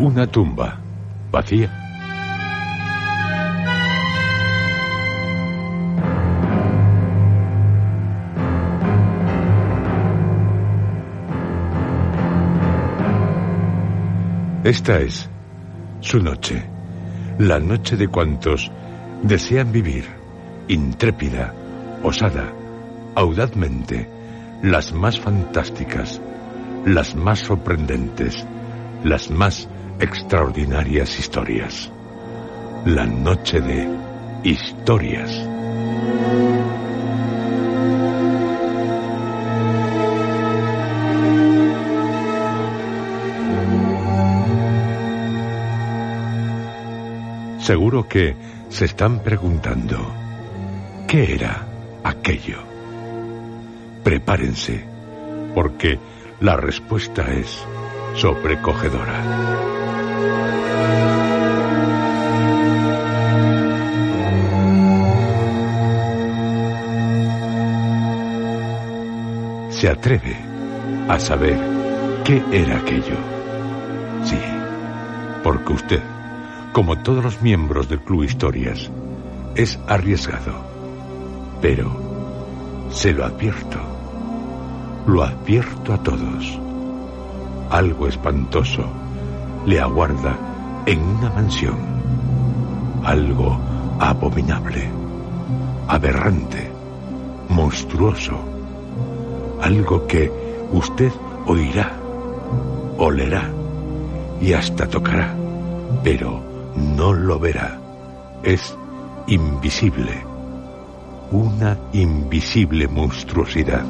una tumba vacía. Esta es su noche, la noche de cuantos desean vivir intrépida, osada, audazmente, las más fantásticas, las más sorprendentes, las más extraordinarias historias. La noche de historias. Seguro que se están preguntando, ¿qué era aquello? Prepárense, porque la respuesta es sobrecogedora. Se atreve a saber qué era aquello. Sí, porque usted, como todos los miembros del Club Historias, es arriesgado. Pero, se lo advierto, lo advierto a todos. Algo espantoso le aguarda en una mansión. Algo abominable, aberrante, monstruoso. Algo que usted oirá, olerá y hasta tocará, pero no lo verá. Es invisible, una invisible monstruosidad.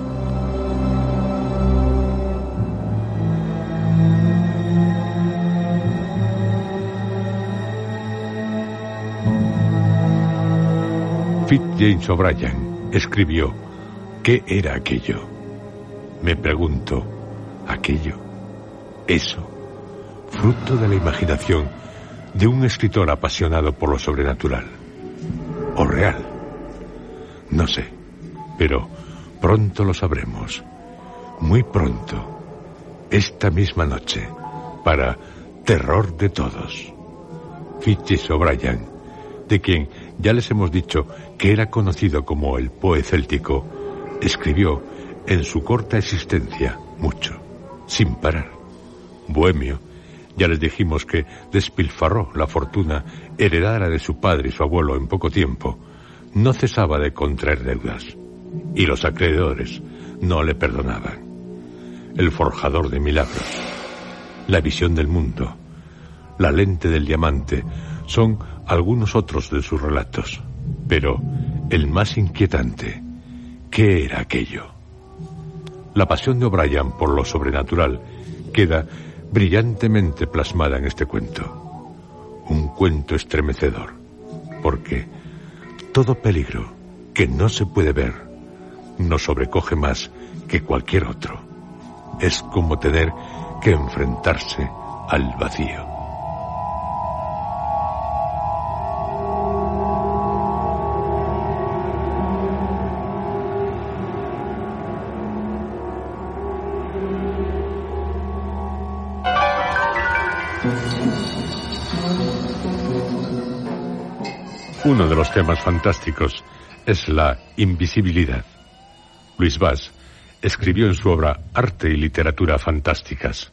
James O'Brien escribió, ¿qué era aquello? Me pregunto, ¿aquello? ¿Eso? Fruto de la imaginación de un escritor apasionado por lo sobrenatural. ¿O real? No sé, pero pronto lo sabremos. Muy pronto. Esta misma noche. Para terror de todos. Fitches O'Brien, de quien ya les hemos dicho que era conocido como el Poe céltico, escribió en su corta existencia mucho, sin parar. Bohemio, ya les dijimos que despilfarró la fortuna heredada de su padre y su abuelo en poco tiempo, no cesaba de contraer deudas, y los acreedores no le perdonaban. El forjador de milagros, la visión del mundo, la lente del diamante, son algunos otros de sus relatos. Pero el más inquietante, ¿qué era aquello? La pasión de O'Brien por lo sobrenatural queda brillantemente plasmada en este cuento. Un cuento estremecedor, porque todo peligro que no se puede ver nos sobrecoge más que cualquier otro. Es como tener que enfrentarse al vacío. De los temas fantásticos es la invisibilidad. Luis Vaz escribió en su obra Arte y Literatura Fantásticas.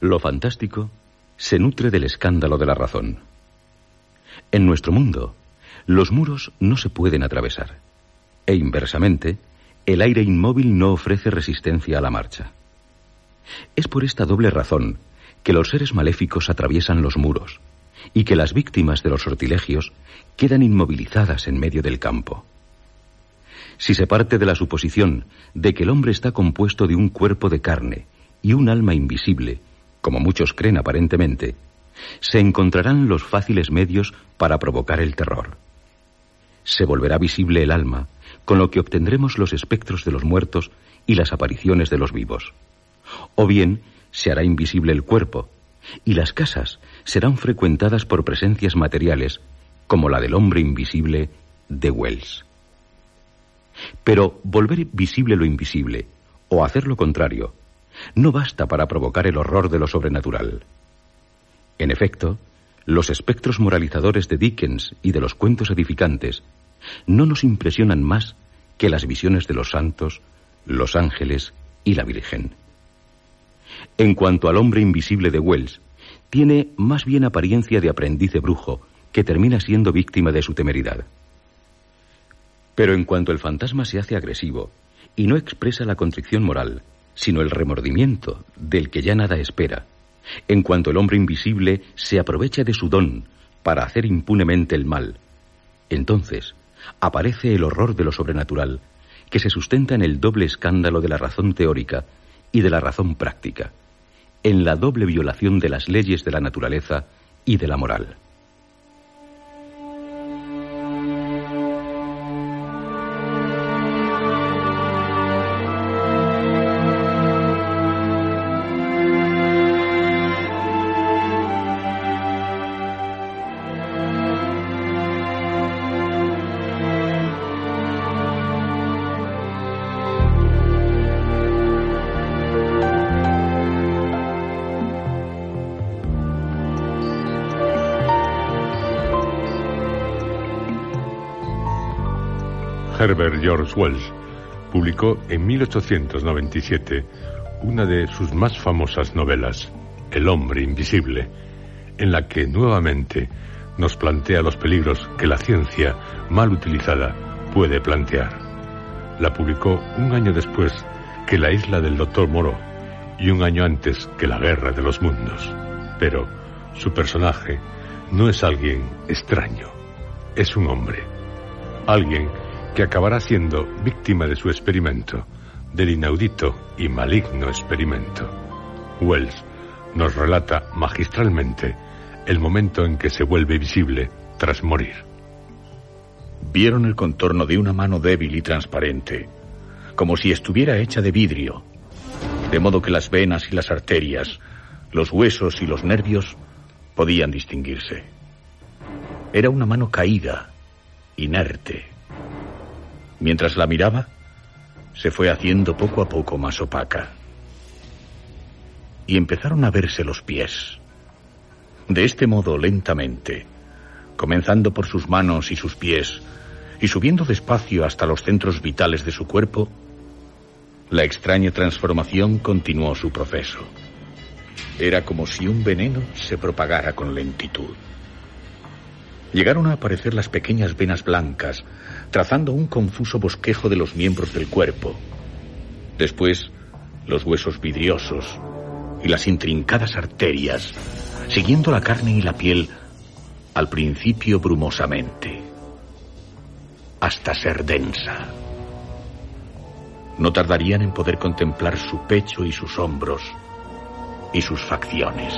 Lo fantástico se nutre del escándalo de la razón. En nuestro mundo, los muros no se pueden atravesar, e inversamente, el aire inmóvil no ofrece resistencia a la marcha. Es por esta doble razón que los seres maléficos atraviesan los muros y que las víctimas de los sortilegios quedan inmovilizadas en medio del campo. Si se parte de la suposición de que el hombre está compuesto de un cuerpo de carne y un alma invisible, como muchos creen aparentemente, se encontrarán los fáciles medios para provocar el terror. Se volverá visible el alma, con lo que obtendremos los espectros de los muertos y las apariciones de los vivos. O bien se hará invisible el cuerpo, y las casas serán frecuentadas por presencias materiales, como la del hombre invisible de Wells. Pero volver visible lo invisible, o hacer lo contrario, no basta para provocar el horror de lo sobrenatural. En efecto, los espectros moralizadores de Dickens y de los cuentos edificantes no nos impresionan más que las visiones de los santos, los ángeles y la Virgen. En cuanto al hombre invisible de Wells, tiene más bien apariencia de aprendiz de brujo que termina siendo víctima de su temeridad. Pero en cuanto el fantasma se hace agresivo y no expresa la contrición moral, sino el remordimiento del que ya nada espera, en cuanto el hombre invisible se aprovecha de su don para hacer impunemente el mal, entonces aparece el horror de lo sobrenatural, que se sustenta en el doble escándalo de la razón teórica y de la razón práctica, en la doble violación de las leyes de la naturaleza y de la moral. Herbert George Wells publicó en 1897 una de sus más famosas novelas, El hombre invisible, en la que nuevamente nos plantea los peligros que la ciencia mal utilizada puede plantear. La publicó un año después que La isla del doctor Moreau y un año antes que La guerra de los mundos. Pero su personaje no es alguien extraño, es un hombre, alguien que acabará siendo víctima de su experimento, del inaudito y maligno experimento. Wells nos relata magistralmente el momento en que se vuelve visible tras morir. Vieron el contorno de una mano débil y transparente, como si estuviera hecha de vidrio, de modo que las venas y las arterias, los huesos y los nervios podían distinguirse. Era una mano caída, inerte, Mientras la miraba, se fue haciendo poco a poco más opaca. Y empezaron a verse los pies. De este modo, lentamente, comenzando por sus manos y sus pies, y subiendo despacio hasta los centros vitales de su cuerpo, la extraña transformación continuó su proceso. Era como si un veneno se propagara con lentitud. Llegaron a aparecer las pequeñas venas blancas, trazando un confuso bosquejo de los miembros del cuerpo. Después, los huesos vidriosos y las intrincadas arterias, siguiendo la carne y la piel, al principio brumosamente, hasta ser densa. No tardarían en poder contemplar su pecho y sus hombros y sus facciones.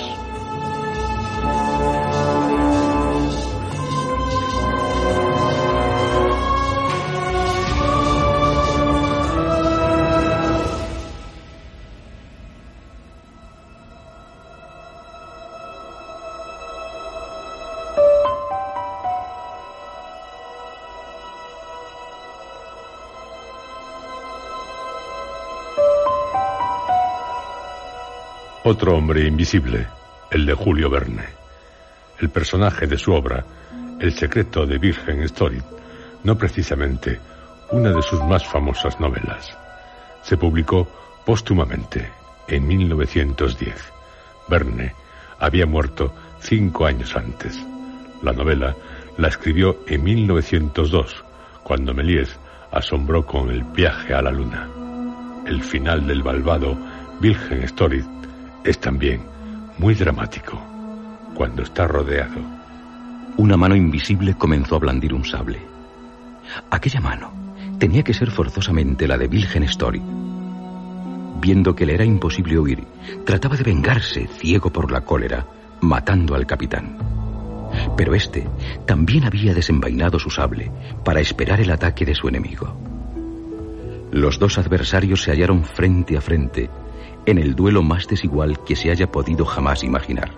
Otro hombre invisible, el de Julio Verne. El personaje de su obra, El secreto de Virgen Story, no precisamente una de sus más famosas novelas. Se publicó póstumamente en 1910, Verne, había muerto cinco años antes. La novela la escribió en 1902, cuando Méliès asombró con el viaje a la luna. El final del malvado Wilhelm Story es también muy dramático, cuando está rodeado. Una mano invisible comenzó a blandir un sable. Aquella mano tenía que ser forzosamente la de Wilhelm Story. Viendo que le era imposible huir, trataba de vengarse, ciego por la cólera, matando al capitán. Pero este también había desenvainado su sable para esperar el ataque de su enemigo. Los dos adversarios se hallaron frente a frente en el duelo más desigual que se haya podido jamás imaginar.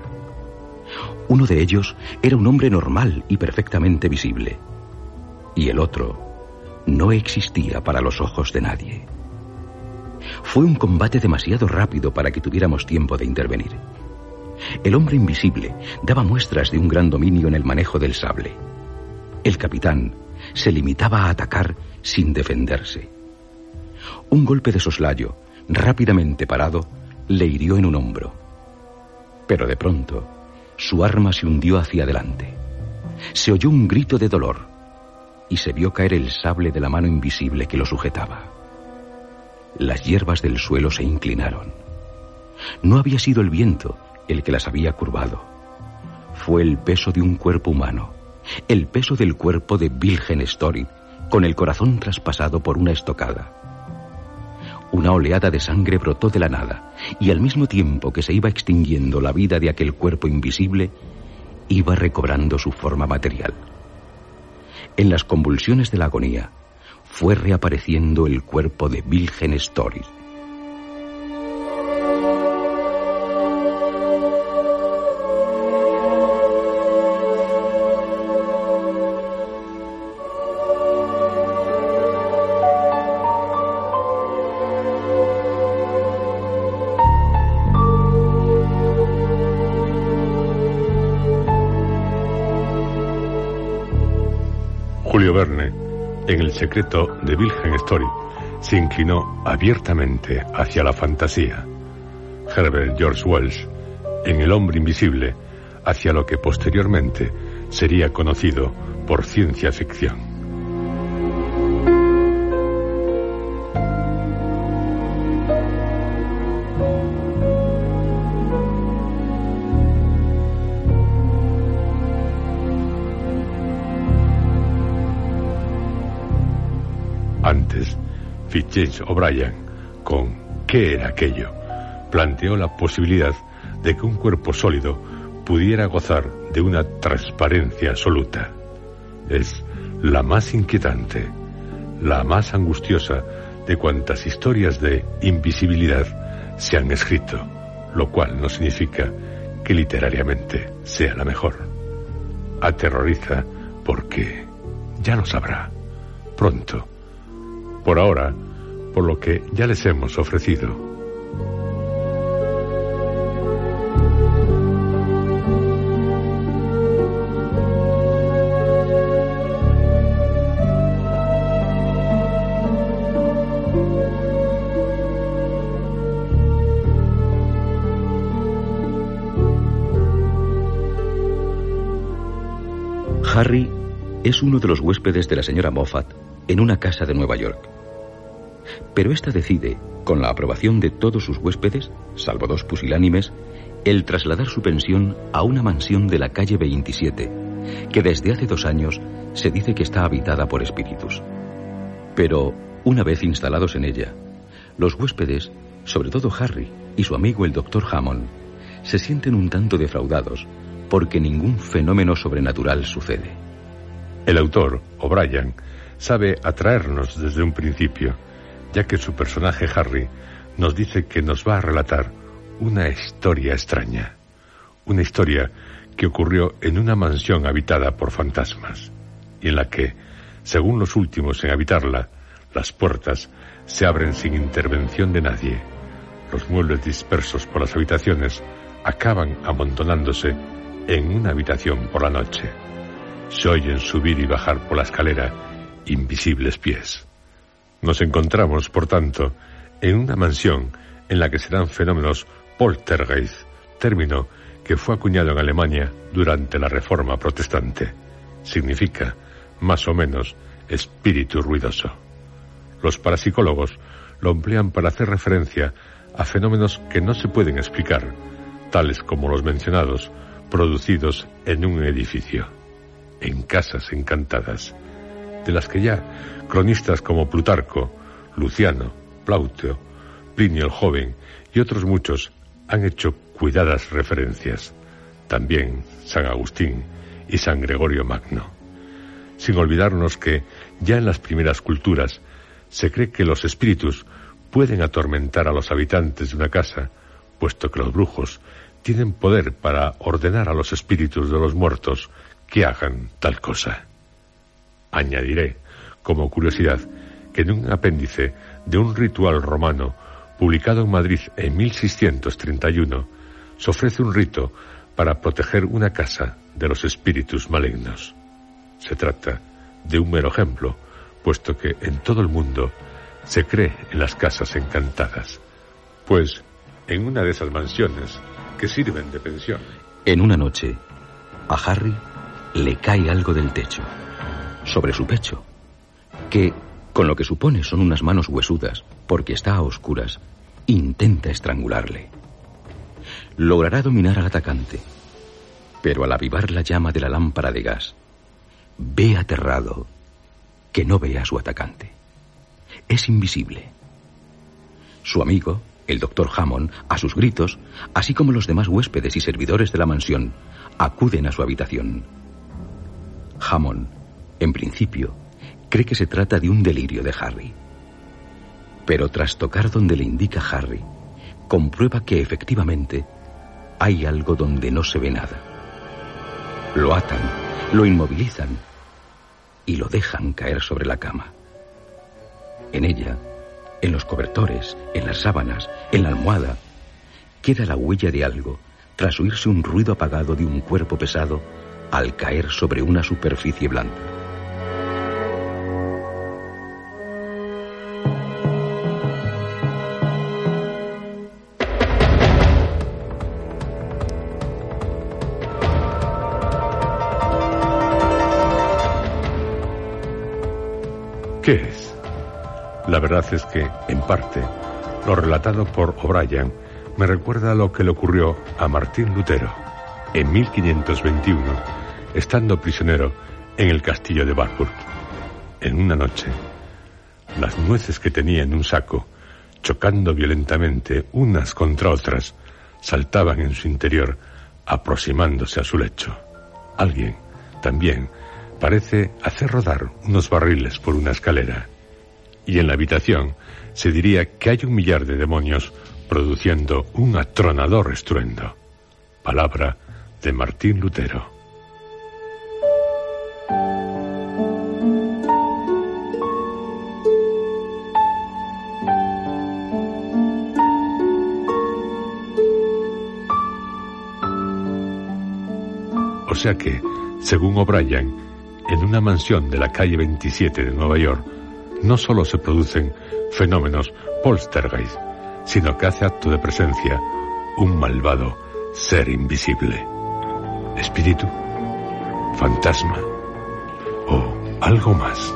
Uno de ellos era un hombre normal y perfectamente visible, y el otro no existía para los ojos de nadie. Fue un combate demasiado rápido para que tuviéramos tiempo de intervenir. El hombre invisible daba muestras de un gran dominio en el manejo del sable. El capitán se limitaba a atacar sin defenderse. Un golpe de soslayo, rápidamente parado, le hirió en un hombro. Pero de pronto, su arma se hundió hacia adelante. Se oyó un grito de dolor y se vio caer el sable de la mano invisible que lo sujetaba. Las hierbas del suelo se inclinaron. No había sido el viento, el que las había curvado. Fue el peso de un cuerpo humano, el peso del cuerpo de Wilhelm Story, con el corazón traspasado por una estocada. Una oleada de sangre brotó de la nada, y al mismo tiempo que se iba extinguiendo la vida de aquel cuerpo invisible, iba recobrando su forma material. En las convulsiones de la agonía, fue reapareciendo el cuerpo de Wilhelm Story. Secreto de Wilhelm Story se inclinó abiertamente hacia la fantasía. Herbert George Wells, en El hombre invisible, hacia lo que posteriormente sería conocido por ciencia ficción. O'Brien, con ¿Qué era aquello?, planteó la posibilidad de que un cuerpo sólido pudiera gozar de una transparencia absoluta. Es la más inquietante, la más angustiosa de cuantas historias de invisibilidad se han escrito, lo cual no significa que literariamente sea la mejor. Aterroriza porque ya lo sabrá pronto. Por ahora, por lo que ya les hemos ofrecido. Harry es uno de los huéspedes de la señora Moffat en una casa de Nueva York. Pero ésta decide, con la aprobación de todos sus huéspedes, salvo dos pusilánimes, el trasladar su pensión a una mansión de la calle 27, que desde hace dos años se dice que está habitada por espíritus. Pero, una vez instalados en ella, los huéspedes, sobre todo Harry y su amigo el doctor Hammond, se sienten un tanto defraudados porque ningún fenómeno sobrenatural sucede. El autor, O'Brien, sabe atraernos desde un principio ya que su personaje Harry nos dice que nos va a relatar una historia extraña, una historia que ocurrió en una mansión habitada por fantasmas, y en la que, según los últimos en habitarla, las puertas se abren sin intervención de nadie. Los muebles dispersos por las habitaciones acaban amontonándose en una habitación por la noche. Se oyen subir y bajar por la escalera invisibles pies. Nos encontramos, por tanto, en una mansión en la que se dan fenómenos poltergeist término que fue acuñado en Alemania durante la Reforma Protestante. Significa, más o menos, espíritu ruidoso. Los parapsicólogos lo emplean para hacer referencia a fenómenos que no se pueden explicar, tales como los mencionados, producidos en un edificio, en casas encantadas, de las que ya cronistas como Plutarco, Luciano, Plauteo, Plinio el Joven y otros muchos han hecho cuidadas referencias. También San Agustín y San Gregorio Magno. Sin olvidarnos que ya en las primeras culturas se cree que los espíritus pueden atormentar a los habitantes de una casa, puesto que los brujos tienen poder para ordenar a los espíritus de los muertos que hagan tal cosa. Añadiré, como curiosidad, que en un apéndice de un ritual romano publicado en Madrid en 1631, se ofrece un rito para proteger una casa de los espíritus malignos. Se trata de un mero ejemplo, puesto que en todo el mundo se cree en las casas encantadas, pues en una de esas mansiones que sirven de pensión. En una noche, a Harry le cae algo del techo, sobre su pecho, que, con lo que supone son unas manos huesudas, porque está a oscuras, intenta estrangularle. Logrará dominar al atacante, pero al avivar la llama de la lámpara de gas, ve aterrado que no ve a su atacante. Es invisible. Su amigo, el doctor Hammond, a sus gritos, así como los demás huéspedes y servidores de la mansión, acuden a su habitación. Hammond, en principio, cree que se trata de un delirio de Harry. Pero tras tocar donde le indica Harry, comprueba que efectivamente hay algo donde no se ve nada. Lo atan, lo inmovilizan y lo dejan caer sobre la cama. En ella, en los cobertores, en las sábanas, en la almohada, queda la huella de algo tras oírse un ruido apagado de un cuerpo pesado al caer sobre una superficie blanda. ¿Qué es? La verdad es que, en parte, lo relatado por O'Brien me recuerda a lo que le ocurrió a Martín Lutero en 1521, estando prisionero en el castillo de Warburg. En una noche, las nueces que tenía en un saco, chocando violentamente unas contra otras, saltaban en su interior, aproximándose a su lecho. Alguien, también, parece hacer rodar unos barriles por una escalera. Y en la habitación se diría que hay un millar de demonios produciendo un atronador estruendo. Palabra de Martín Lutero. O sea que, según O'Brien, en una mansión de la calle 27 de Nueva York, no solo se producen fenómenos poltergeist, sino que hace acto de presencia un malvado ser invisible. Espíritu, fantasma o algo más.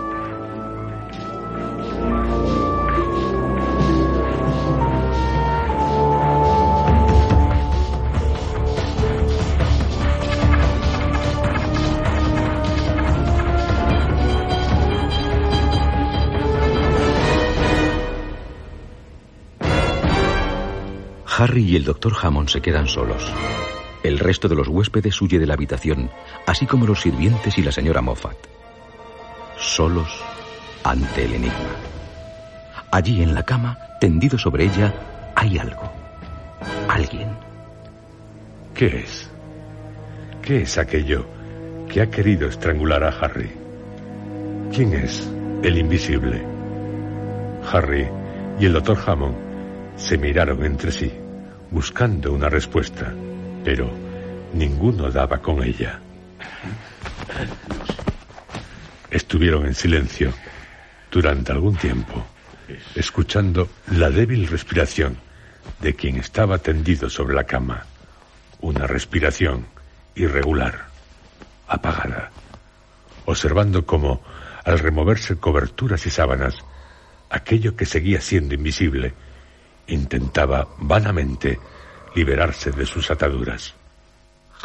Harry y el doctor Hammond se quedan solos. El resto de los huéspedes huye de la habitación, así como los sirvientes y la señora Moffat. Solos ante el enigma. Allí en la cama, tendido sobre ella, hay algo. Alguien. ¿Qué es? ¿Qué es aquello que ha querido estrangular a Harry? ¿Quién es el invisible? Harry y el doctor Hammond se miraron entre sí buscando una respuesta, pero ninguno daba con ella. Estuvieron en silencio durante algún tiempo, escuchando la débil respiración de quien estaba tendido sobre la cama, una respiración irregular, apagada, observando cómo, al removerse coberturas y sábanas, aquello que seguía siendo invisible intentaba vanamente liberarse de sus ataduras.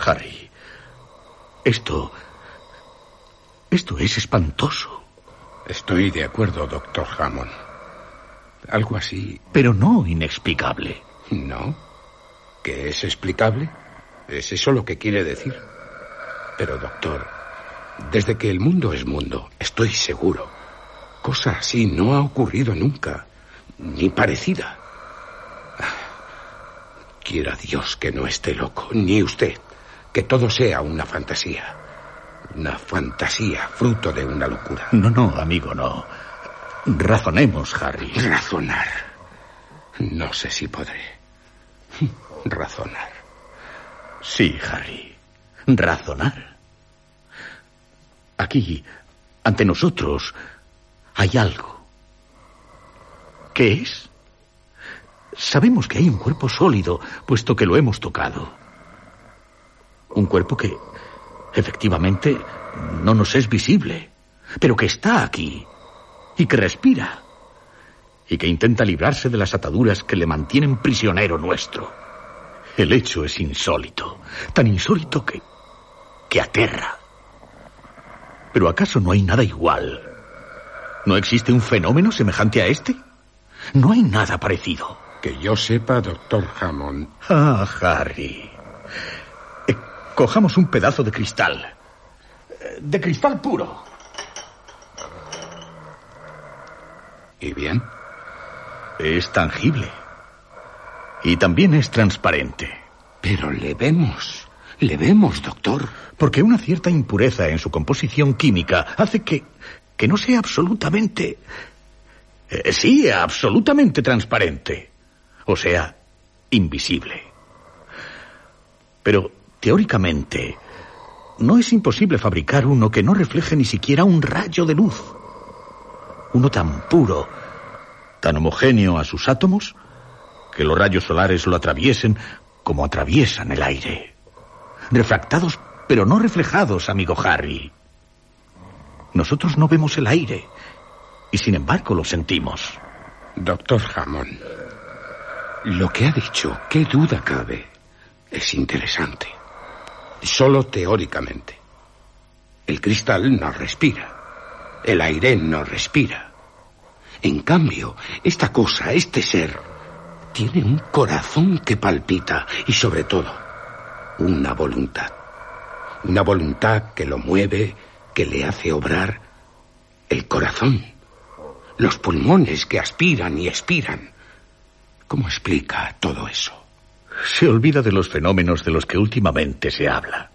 Harry, esto... Esto es espantoso. Estoy de acuerdo, doctor Hammond. Algo así. Pero no inexplicable. ¿No? ¿Que es explicable? ¿Es eso lo que quiere decir? Pero, doctor, desde que el mundo es mundo, estoy seguro. Cosa así no ha ocurrido nunca, ni parecida. Quiera Dios que no esté loco, ni usted, que todo sea una fantasía. Una fantasía, fruto de una locura. No, no, amigo, no. Razonemos, Harry. Razonar. No sé si podré. Razonar. Sí, Harry. Razonar. Aquí, ante nosotros, hay algo. ¿Qué es? Sabemos que hay un cuerpo sólido, puesto que lo hemos tocado. Un cuerpo que, efectivamente, no nos es visible, pero que está aquí y que respira y que intenta librarse de las ataduras que le mantienen prisionero nuestro. El hecho es insólito, tan insólito que... que aterra. Pero ¿acaso no hay nada igual? ¿No existe un fenómeno semejante a este? No hay nada parecido. Que yo sepa, doctor Hammond. Ah, Harry. Eh, cojamos un pedazo de cristal. Eh, De cristal puro. ¿Y bien? Es tangible. Y también es transparente. Pero le vemos. Le vemos, doctor. Porque una cierta impureza en su composición química hace que, que no sea absolutamente... eh, sí, absolutamente transparente. O sea, invisible. Pero, teóricamente, no es imposible fabricar uno que no refleje ni siquiera un rayo de luz. Uno tan puro, tan homogéneo a sus átomos, que los rayos solares lo atraviesen como atraviesan el aire. Refractados, pero no reflejados, amigo Harry. Nosotros no vemos el aire, y sin embargo lo sentimos. Doctor Hammond, lo que ha dicho, qué duda cabe, es interesante. Solo teóricamente. El cristal no respira. El aire no respira. En cambio, esta cosa, este ser, tiene un corazón que palpita y sobre todo, una voluntad. Una voluntad que lo mueve, que le hace obrar el corazón. Los pulmones que aspiran y expiran. ¿Cómo explica todo eso? Se olvida de los fenómenos de los que últimamente se habla.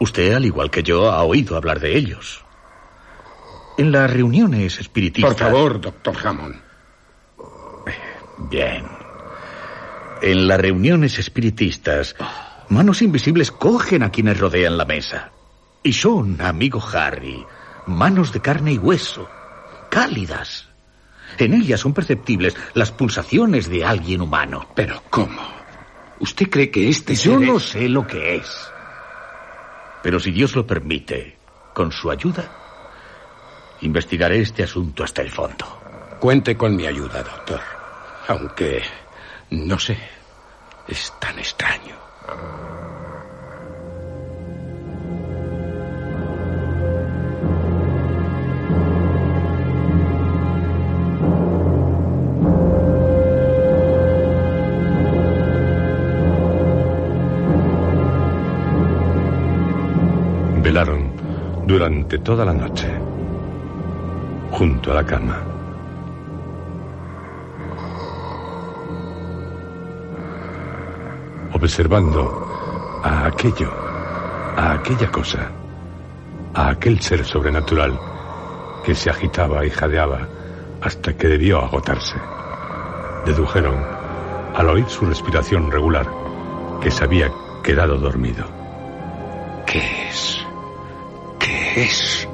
Usted, al igual que yo, ha oído hablar de ellos. En las reuniones espiritistas. Por favor, doctor Hammond. Bien. En las reuniones espiritistas, manos invisibles cogen a quienes rodean la mesa. Y son, amigo Harry, manos de carne y hueso, cálidas. En ellas son perceptibles las pulsaciones de alguien humano. Pero ¿cómo? ¿Usted cree que este Yo ser no sé lo que es. Pero si Dios lo permite, con su ayuda, investigaré este asunto hasta el fondo. Cuente con mi ayuda, doctor. Aunque, no sé, es tan extraño. Durante toda la noche, junto a la cama. Observando a aquello, a aquella cosa, a aquel ser sobrenatural que se agitaba y jadeaba hasta que debió agotarse. Dedujeron, al oír su respiración regular, que se había quedado dormido. ¿Qué es? Es?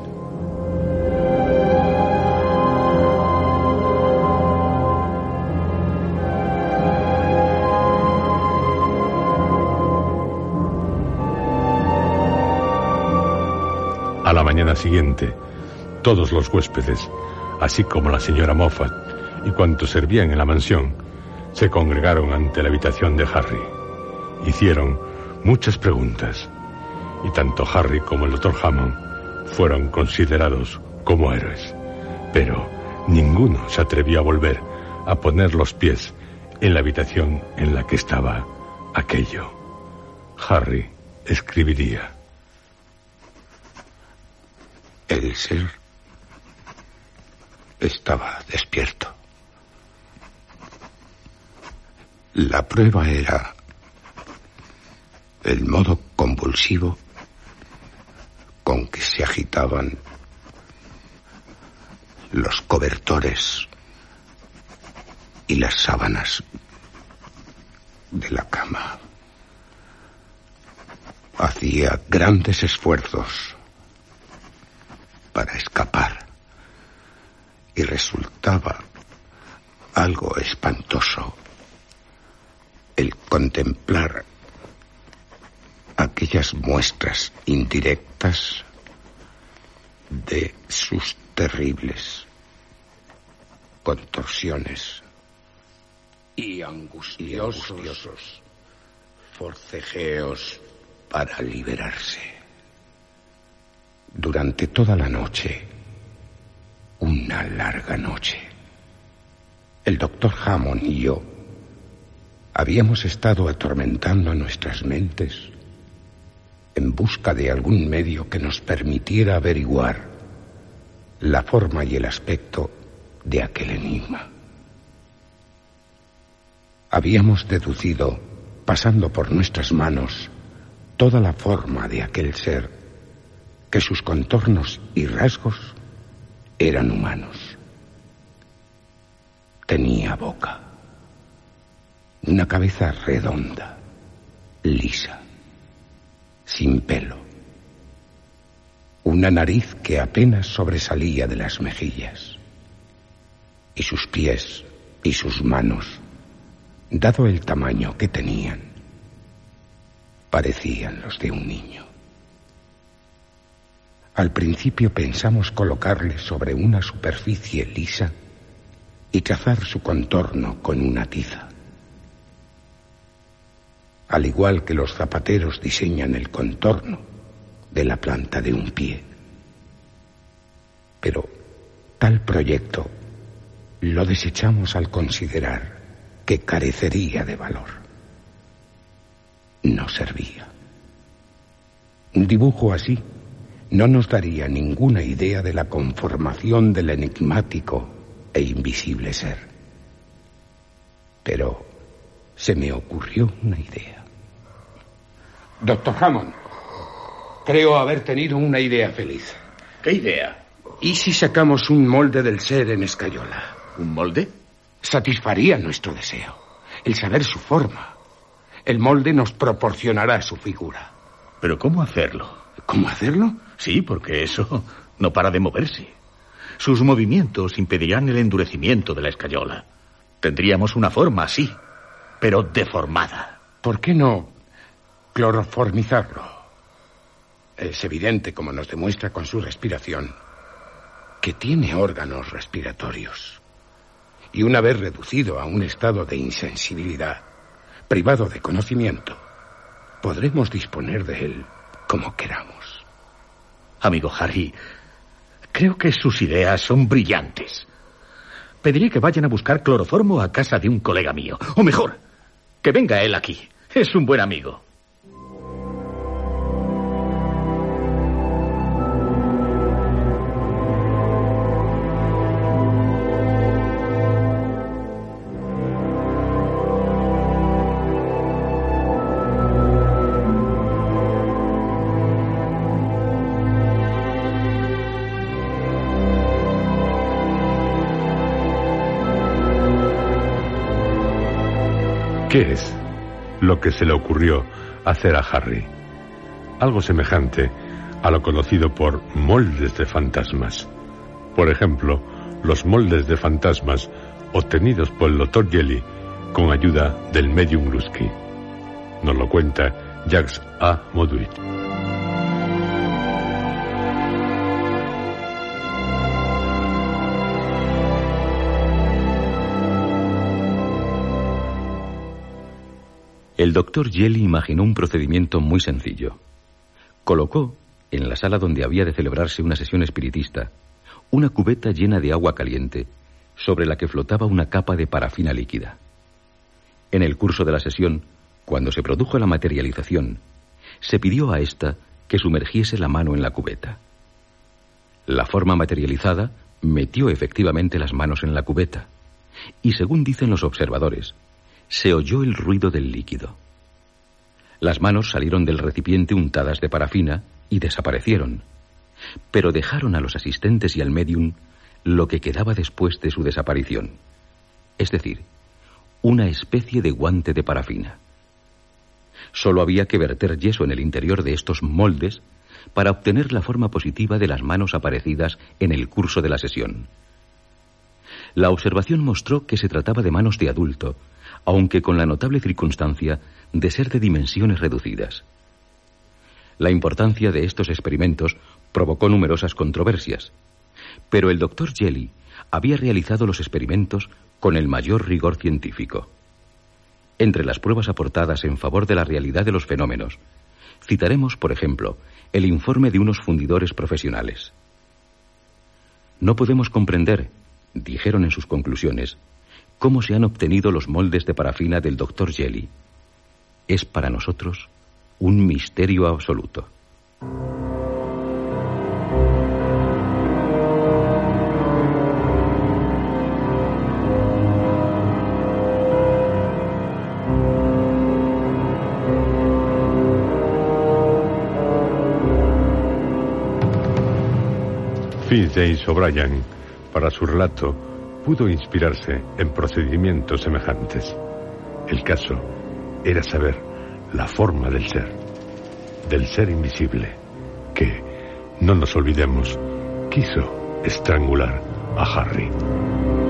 A la mañana siguiente, todos los huéspedes, así como la señora Moffat y cuantos servían en la mansión, se congregaron ante la habitación de Harry. Hicieron muchas preguntas, y tanto Harry como el doctor Hammond fueron considerados como héroes. Pero ninguno se atrevió a volver a poner los pies en la habitación en la que estaba aquello. Harry escribiría. El ser estaba despierto. La prueba era el modo convulsivo los cobertores y las sábanas de la cama. Hacía grandes esfuerzos para escapar y resultaba algo espantoso el contemplar aquellas muestras indirectas de sus terribles contorsiones y angustiosos, forcejeos para liberarse. Durante toda la noche, una larga noche, el doctor Hammond y yo habíamos estado atormentando a nuestras mentes en busca de algún medio que nos permitiera averiguar la forma y el aspecto de aquel enigma. Habíamos deducido, pasando por nuestras manos, toda la forma de aquel ser, que sus contornos y rasgos eran humanos. Tenía boca, una cabeza redonda, lisa, sin pelo, una nariz que apenas sobresalía de las mejillas, y sus pies y sus manos, dado el tamaño que tenían, parecían los de un niño. Al principio pensamos colocarle sobre una superficie lisa y trazar su contorno con una tiza. Al igual que los zapateros diseñan el contorno de la planta de un pie. Pero tal proyecto lo desechamos al considerar que carecería de valor. No servía. Un dibujo así no nos daría ninguna idea de la conformación del enigmático e invisible ser. Pero se me ocurrió una idea. Doctor Hammond, creo haber tenido una idea feliz. ¿Qué idea? ¿Y si sacamos un molde del ser en escayola? ¿Un molde? Satisfaría nuestro deseo, el saber su forma. El molde nos proporcionará su figura. ¿Pero cómo hacerlo? ¿Cómo hacerlo? Sí, porque eso no para de moverse. Sus movimientos impedirán el endurecimiento de la escayola. Tendríamos una forma así, pero deformada. ¿Por qué no cloroformizarlo? Es evidente, como nos demuestra con su respiración, que tiene órganos respiratorios. Y una vez reducido a un estado de insensibilidad, privado de conocimiento, podremos disponer de él como queramos. Amigo Harry, creo que sus ideas son brillantes. Pediré que vayan a buscar cloroformo a casa de un colega mío. O mejor, que venga él aquí. Es un buen amigo. ¿Qué es lo que se le ocurrió hacer a Harry? Algo semejante a lo conocido por moldes de fantasmas. Por ejemplo, los moldes de fantasmas obtenidos por el Dr. Jelly con ayuda del medium Grusky. Nos lo cuenta Jacques A. Moduit. El doctor Jelly imaginó un procedimiento muy sencillo. Colocó, en la sala donde había de celebrarse una sesión espiritista, una cubeta llena de agua caliente, sobre la que flotaba una capa de parafina líquida. En el curso de la sesión, cuando se produjo la materialización, se pidió a ésta que sumergiese la mano en la cubeta. La forma materializada metió efectivamente las manos en la cubeta, y según dicen los observadores, se oyó el ruido del líquido. Las manos salieron del recipiente untadas de parafina y desaparecieron, pero dejaron a los asistentes y al medium lo que quedaba después de su desaparición, es decir, una especie de guante de parafina. Solo había que verter yeso en el interior de estos moldes para obtener la forma positiva de las manos aparecidas en el curso de la sesión. La observación mostró que se trataba de manos de adulto, aunque con la notable circunstancia de ser de dimensiones reducidas. La importancia de estos experimentos provocó numerosas controversias, pero el doctor Jelly había realizado los experimentos con el mayor rigor científico. Entre las pruebas aportadas en favor de la realidad de los fenómenos, citaremos, por ejemplo, el informe de unos fundidores profesionales. No podemos comprender, dijeron en sus conclusiones, cómo se han obtenido los moldes de parafina del doctor Jelly. Es para nosotros un misterio absoluto. James O'Brien, para su relato, pudo inspirarse en procedimientos semejantes. El caso era saber la forma del ser, del ser invisible, que, no nos olvidemos, quiso estrangular a Harry.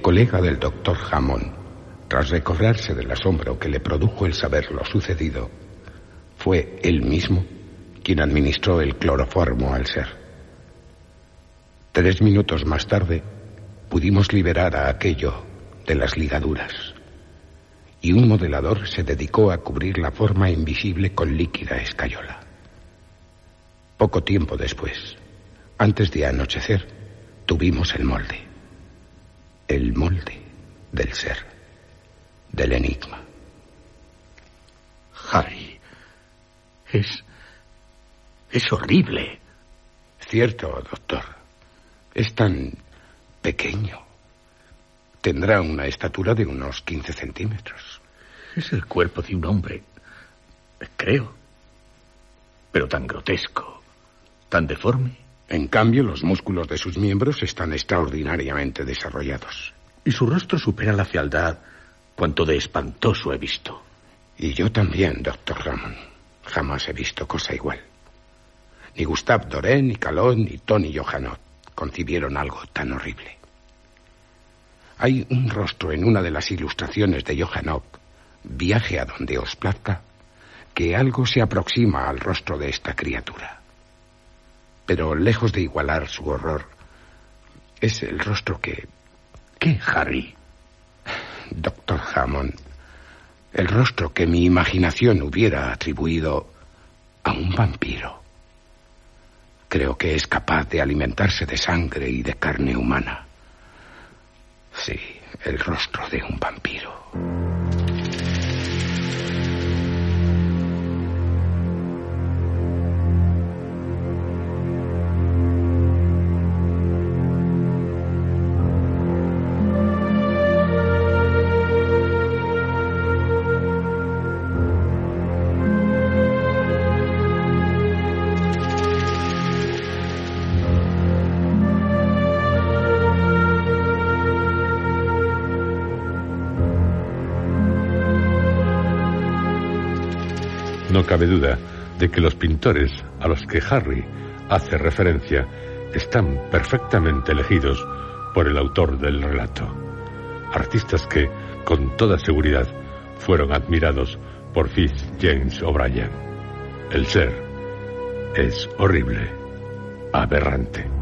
Colega del doctor Hammond, tras recobrarse del asombro que le produjo el saber lo sucedido, fue él mismo quien administró el cloroformo al ser. Tres minutos más tarde, pudimos liberar a aquello de las ligaduras y un modelador se dedicó a cubrir la forma invisible con líquida escayola. Poco tiempo después, antes de anochecer, tuvimos el molde el molde del ser, del enigma. Harry, es... es horrible. Cierto, doctor. Es tan pequeño. Tendrá una estatura de unos 15 centímetros. Es el cuerpo de un hombre, creo. Pero tan grotesco, tan deforme. En cambio, los músculos de sus miembros están extraordinariamente desarrollados. Y su rostro supera la fealdad cuanto de espantoso he visto. Y yo también, doctor Ramón. Jamás he visto cosa igual. Ni Gustave Doré, ni Calot, ni Tony Johannot concibieron algo tan horrible. Hay un rostro en una de las ilustraciones de Johannot, Viaje a donde os plazca, que algo se aproxima al rostro de esta criatura pero lejos de igualar su horror, es el rostro que... ¿Qué, Harry? Doctor Hammond, el rostro que mi imaginación hubiera atribuido a un vampiro. Creo que es capaz de alimentarse de sangre y de carne humana. Sí, el rostro de un vampiro. Que los pintores a los que Harry hace referencia están perfectamente elegidos por el autor del relato. Artistas que, con toda seguridad, fueron admirados por Fitz James O'Brien. El ser es horrible, aberrante.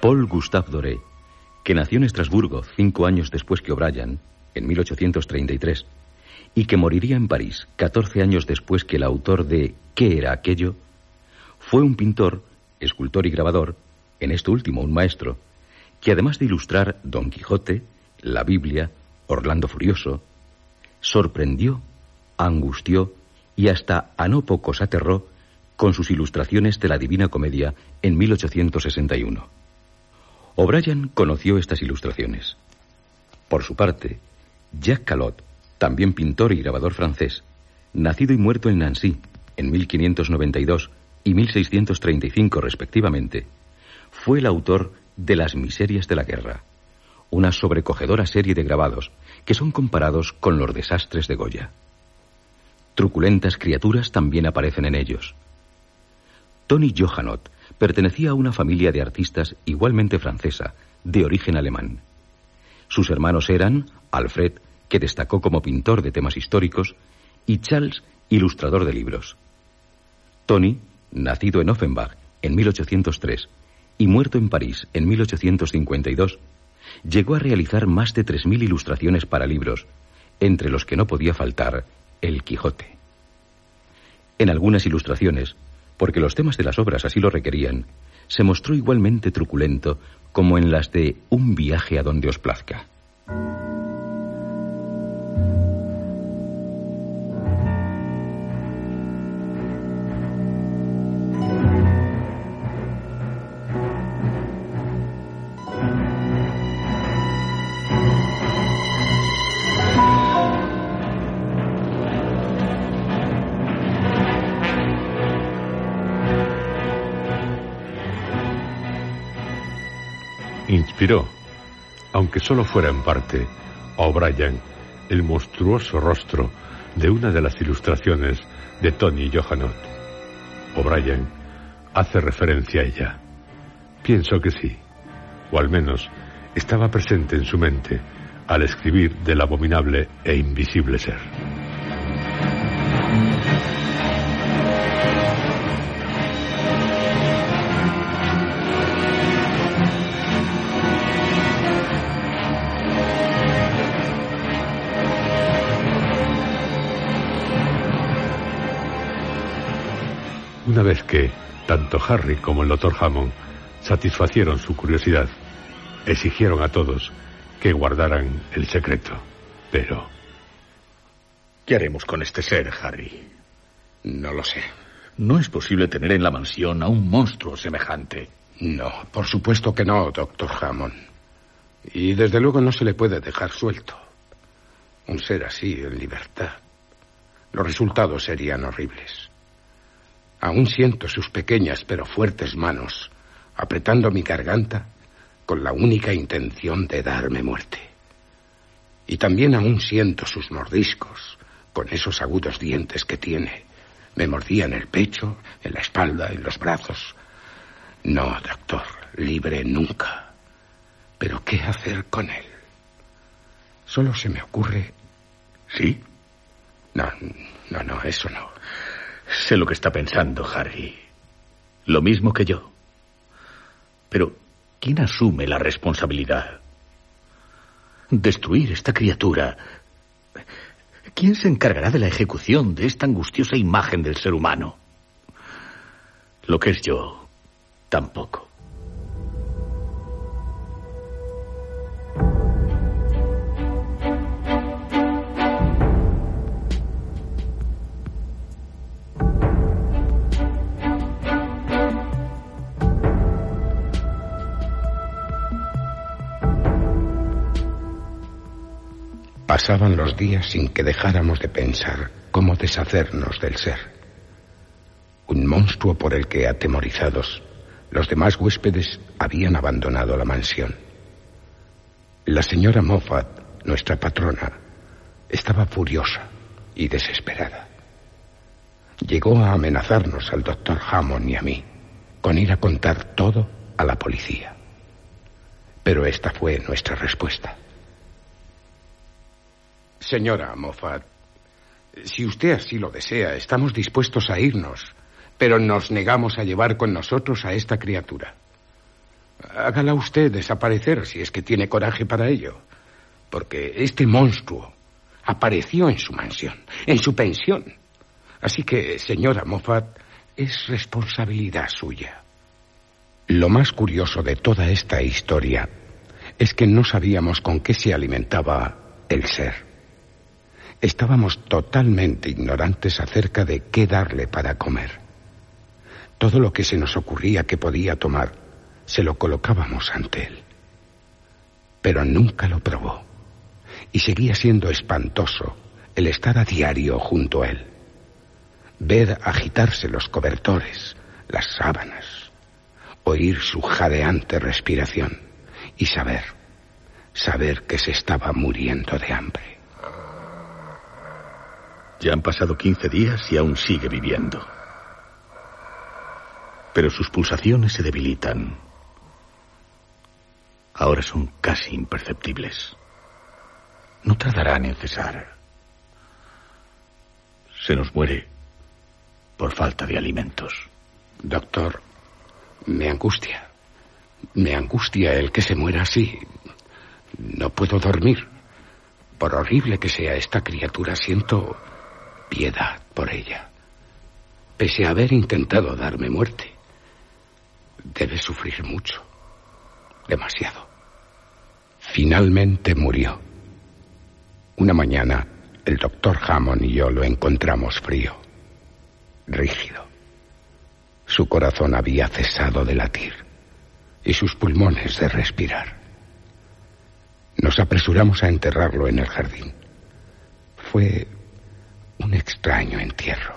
Paul Gustave Doré, que nació en Estrasburgo cinco años después que O'Brien, en 1833, y que moriría en París 14 años después que el autor de ¿Qué era aquello? fue un pintor, escultor y grabador, en esto último un maestro, que además de ilustrar Don Quijote, la Biblia, Orlando Furioso, sorprendió, angustió y hasta a no pocos aterró con sus ilustraciones de la Divina Comedia en 1861. O'Brien conoció estas ilustraciones. Por su parte, Jacques Calot también pintor y grabador francés, nacido y muerto en Nancy en 1592 y 1635 respectivamente, fue el autor de Las Miserias de la Guerra, una sobrecogedora serie de grabados que son comparados con los desastres de Goya. Truculentas criaturas también aparecen en ellos. Tony Johannot pertenecía a una familia de artistas igualmente francesa, de origen alemán. Sus hermanos eran Alfred, que destacó como pintor de temas históricos, y Charles, ilustrador de libros. Tony, nacido en Offenbach en 1803 y muerto en París en 1852, llegó a realizar más de 3.000 ilustraciones para libros, entre los que no podía faltar El Quijote. En algunas ilustraciones, porque los temas de las obras así lo requerían, se mostró igualmente truculento como en las de Un viaje a donde os plazca. Inspiró, aunque solo fuera en parte, a O'Brien el monstruoso rostro de una de las ilustraciones de Tony Johannot. O'Brien hace referencia a ella. Pienso que sí, o al menos estaba presente en su mente al escribir del abominable e invisible ser. Una vez que tanto Harry como el doctor Hammond satisfacieron su curiosidad, exigieron a todos que guardaran el secreto. Pero... ¿Qué haremos con este ser, Harry? No lo sé. No es posible tener en la mansión a un monstruo semejante. No, por supuesto que no, doctor Hammond. Y desde luego no se le puede dejar suelto. Un ser así, en libertad. Los resultados serían horribles. Aún siento sus pequeñas pero fuertes manos apretando mi garganta con la única intención de darme muerte. Y también aún siento sus mordiscos con esos agudos dientes que tiene. Me mordían el pecho, en la espalda, en los brazos. No, doctor, libre nunca. Pero ¿qué hacer con él? Solo se me ocurre... ¿Sí? No, no, no, eso no. Sé lo que está pensando, Harry. Lo mismo que yo. Pero, ¿quién asume la responsabilidad? Destruir esta criatura. ¿Quién se encargará de la ejecución de esta angustiosa imagen del ser humano? Lo que es yo, tampoco. Pasaban los días sin que dejáramos de pensar cómo deshacernos del ser. Un monstruo por el que, atemorizados, Los demás huéspedes habían abandonado la mansión. La señora Moffat, nuestra patrona, estaba furiosa y desesperada. Llegó a amenazarnos al doctor Hammond y a mí con ir a contar todo a la policía. Pero esta fue nuestra respuesta. Señora Moffat, si usted así lo desea, estamos dispuestos a irnos, pero nos negamos a llevar con nosotros a esta criatura. Hágala usted desaparecer si es que tiene coraje para ello, porque este monstruo apareció en su mansión, en su pensión. Así que, señora Moffat, es responsabilidad suya. Lo más curioso de toda esta historia es que no sabíamos con qué se alimentaba el ser. Estábamos totalmente ignorantes acerca de qué darle para comer. Todo lo que se nos ocurría que podía tomar, se lo colocábamos ante él. Pero nunca lo probó. Y seguía siendo espantoso el estar a diario junto a él. Ver agitarse los cobertores, las sábanas, oír su jadeante respiración y saber, saber que se estaba muriendo de hambre. Ya han pasado 15 días y aún sigue viviendo. Pero sus pulsaciones se debilitan. Ahora son casi imperceptibles. No tardarán en cesar. Se nos muere por falta de alimentos. Doctor, me angustia. Me angustia el que se muera así. No puedo dormir. Por horrible que sea esta criatura, siento piedad por ella. Pese a haber intentado darme muerte, debe sufrir mucho. Demasiado. Finalmente murió. Una mañana, el doctor Hammond y yo lo encontramos frío, rígido. Su corazón había cesado de latir y sus pulmones de respirar. Nos apresuramos a enterrarlo en el jardín. Fue un extraño entierro,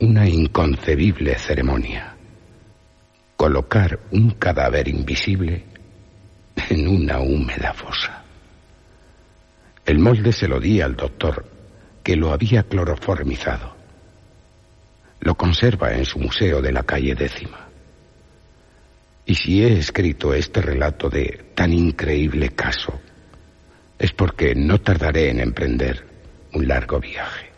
una inconcebible ceremonia. Colocar un cadáver invisible en una húmeda fosa. El molde se lo di al doctor, que lo había cloroformizado. Lo conserva en su museo de la calle décima. Y si he escrito este relato de tan increíble caso, es porque no tardaré en emprender un largo viaje.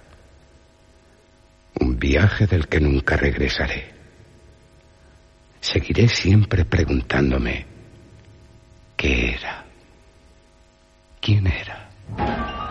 Un viaje del que nunca regresaré. Seguiré siempre preguntándome qué era, quién era.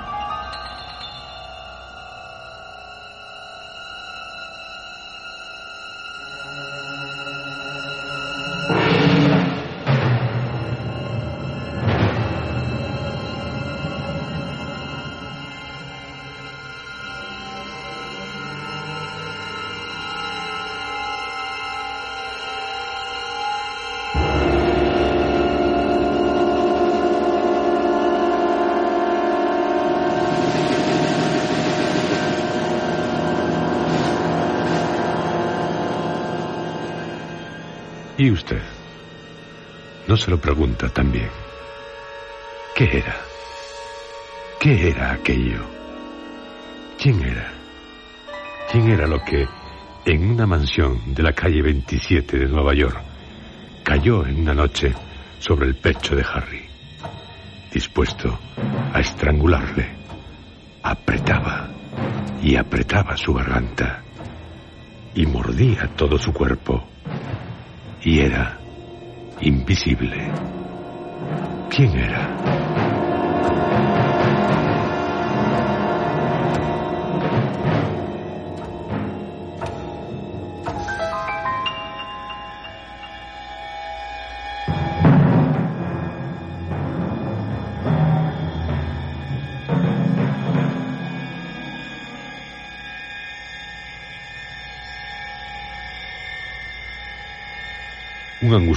Pregunta también. ¿Qué era? ¿Qué era aquello? ¿Quién era? ¿Quién era lo que en una mansión de la calle 27 de Nueva York cayó en una noche sobre el pecho de Harry, dispuesto a estrangularle? Apretaba y apretaba su garganta y mordía todo su cuerpo y era invisible. ¿Quién era?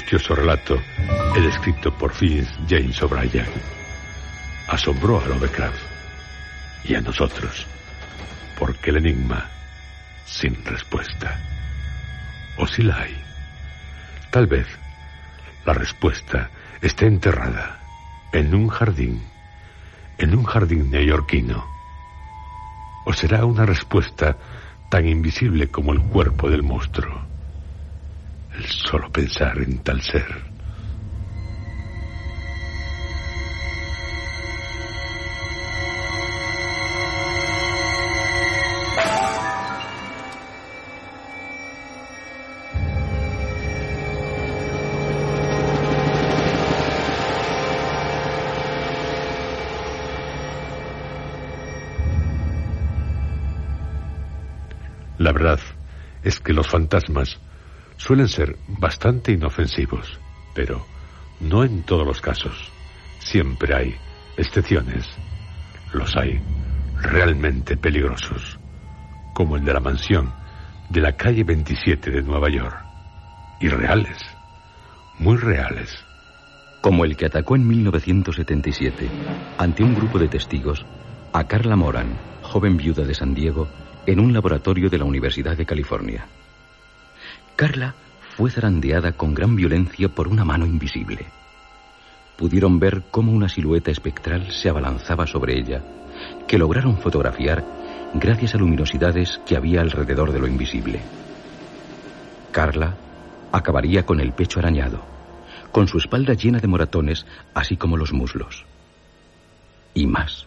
Angustioso relato, el escrito por Fitz James O'Brien, asombró a Lovecraft y a nosotros, porque el enigma sin respuesta. O si la hay, Tal vez la respuesta esté enterrada en un jardín, en un jardín neoyorquino. O será una respuesta tan invisible como el cuerpo del monstruo. Solo pensar en tal ser. La verdad es que los fantasmas suelen ser bastante inofensivos, pero no en todos los casos. Siempre hay excepciones. Los hay realmente peligrosos, como el de la mansión de la calle 27 de Nueva York. Y reales, muy reales. Como el que atacó en 1977, ante un grupo de testigos, a Carla Moran, joven viuda de San Diego, en un laboratorio de la Universidad de California. Carla fue zarandeada con gran violencia por una mano invisible. Pudieron ver cómo una silueta espectral se abalanzaba sobre ella, que lograron fotografiar gracias a luminosidades que había alrededor de lo invisible. Carla acabaría con el pecho arañado, con su espalda llena de moratones, así como los muslos. Y más.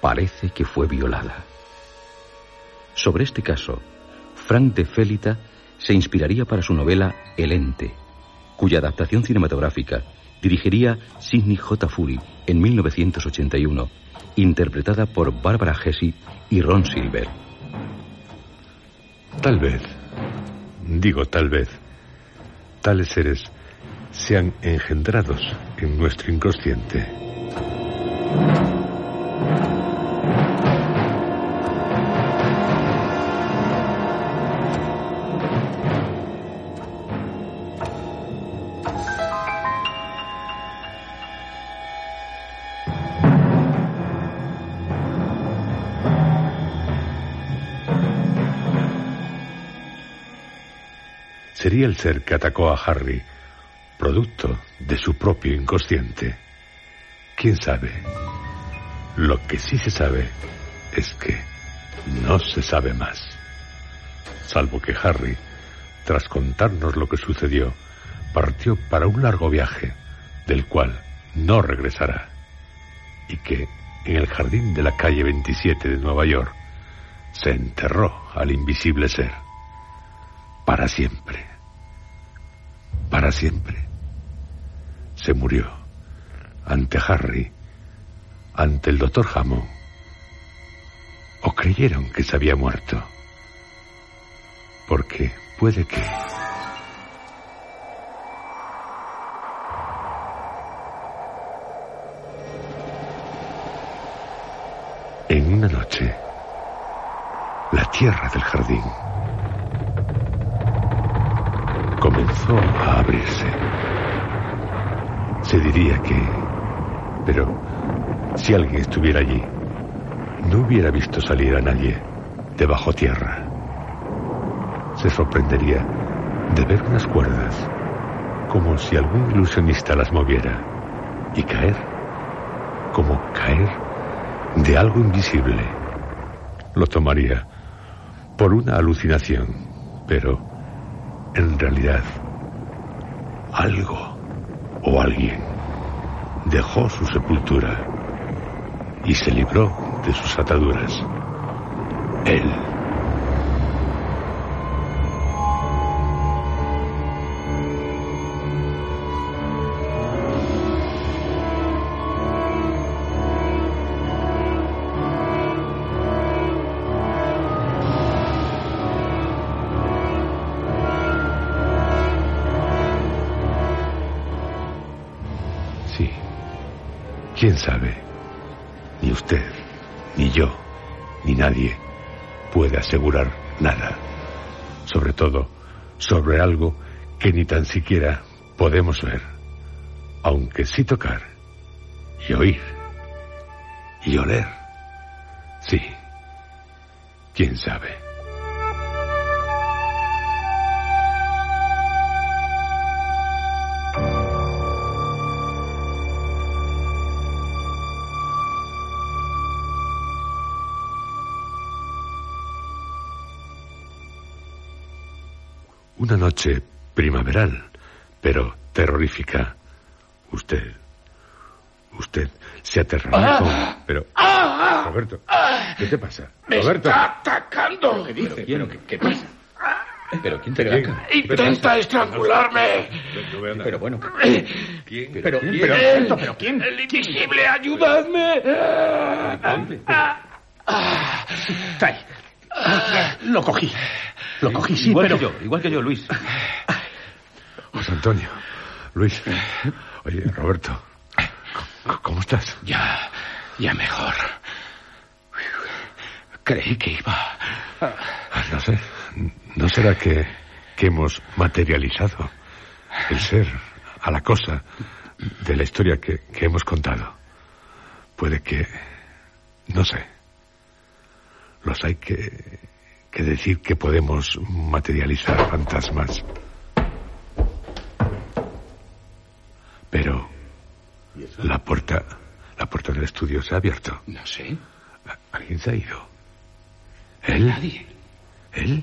Parece que fue violada. Sobre este caso, Frank de Félita se inspiraría para su novela El Ente, cuya adaptación cinematográfica dirigiría Sidney J. Fury en 1981, interpretada por Barbara Hesse y Ron Silver. Tal vez, digo tal vez, tales seres sean engendrados en nuestro inconsciente. Sería el ser que atacó a Harry, producto de su propio inconsciente. ¿Quién sabe? Lo que sí se sabe es que no se sabe más. Salvo que Harry, tras contarnos lo que sucedió, partió para un largo viaje, del cual no regresará, y que en el jardín de la calle 27 de Nueva York se enterró al invisible ser, para siempre para siempre. Se murió ante Harry, ante el doctor Hammond. O creyeron que se había muerto. Porque puede que... En una noche, la tierra del jardín comenzó a abrirse. Se diría que... Pero si alguien estuviera allí, no hubiera visto salir a nadie de bajo tierra. Se sorprendería de ver unas cuerdas, como si algún ilusionista las moviera, y caer, como caer de algo invisible. Lo tomaría por una alucinación, pero en realidad, algo o alguien dejó su sepultura y se libró de sus ataduras. Él ¿Quién sabe? Ni usted, ni yo, ni nadie puede asegurar nada. Sobre todo sobre algo que ni tan siquiera podemos ver, aunque sí tocar y oír y oler. Sí, quién sabe. Una noche primaveral, pero terrorífica. Usted, usted se aterrará Ah. Pero, ¡Ah! Roberto, ¿qué te pasa? ¡Me Roberto. está atacando! ¿Qué dice? ¿Pero qué, qué pasa? ¿Pero quién te ataca? ¡Intenta estrangularme! Pero bueno, ¿Quién? pero, ¿Quién? pero, Roberto, pero ¿quién? ¡El invisible, ayudadme! Lo cogí. Lo cogí, sí, igual pero... que yo, igual que yo, Luis. José Antonio, Luis, oye, Roberto, ¿cómo- ¿cómo estás? Ya, ya mejor. Creí que iba... Ah, No sé, ¿no será que, que hemos materializado el ser a la cosa de la historia que, que hemos contado? Puede que, no sé, los hay que, que decir que podemos materializar fantasmas. Pero la puerta, la puerta del estudio se ha abierto. No sé. ¿Alguien se ha ido? ¿Él? Nadie. ¿Él?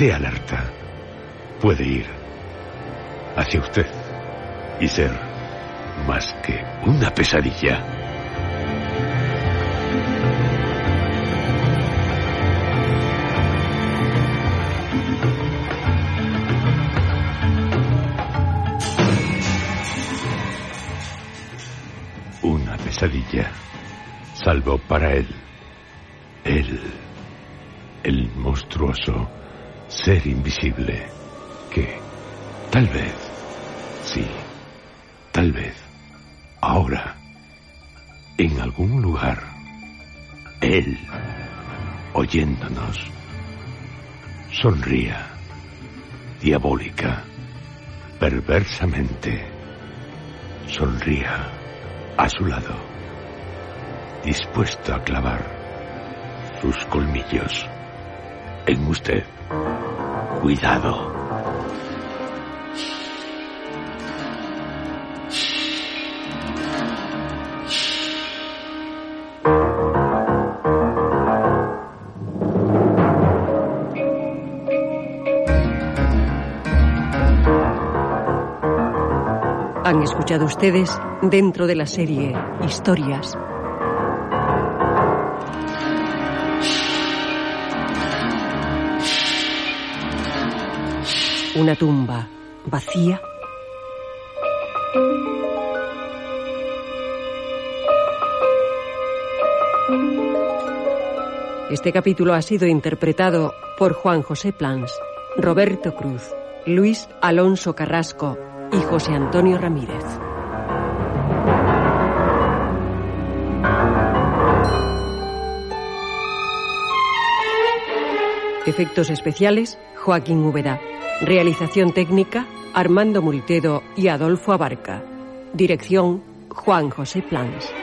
Esté alerta. Puede ir hacia usted y ser más que una pesadilla. Una pesadilla, salvo para él. Él, el monstruoso ser invisible. Que, tal vez, sí, tal vez, ahora, en algún lugar, él, oyéndonos, sonría, diabólica, perversamente, sonría a su lado, dispuesto a clavar sus colmillos en usted. Cuidado. Han escuchado ustedes dentro de la serie Historias. Una tumba vacía. Este capítulo ha sido interpretado por Juan José Plans, Roberto Cruz, Luis Alonso Carrasco y José Antonio Ramírez. Efectos especiales, Joaquín Úbeda. Realización técnica, Armando Multedo y Adolfo Abarca. Dirección, Juan José Plans.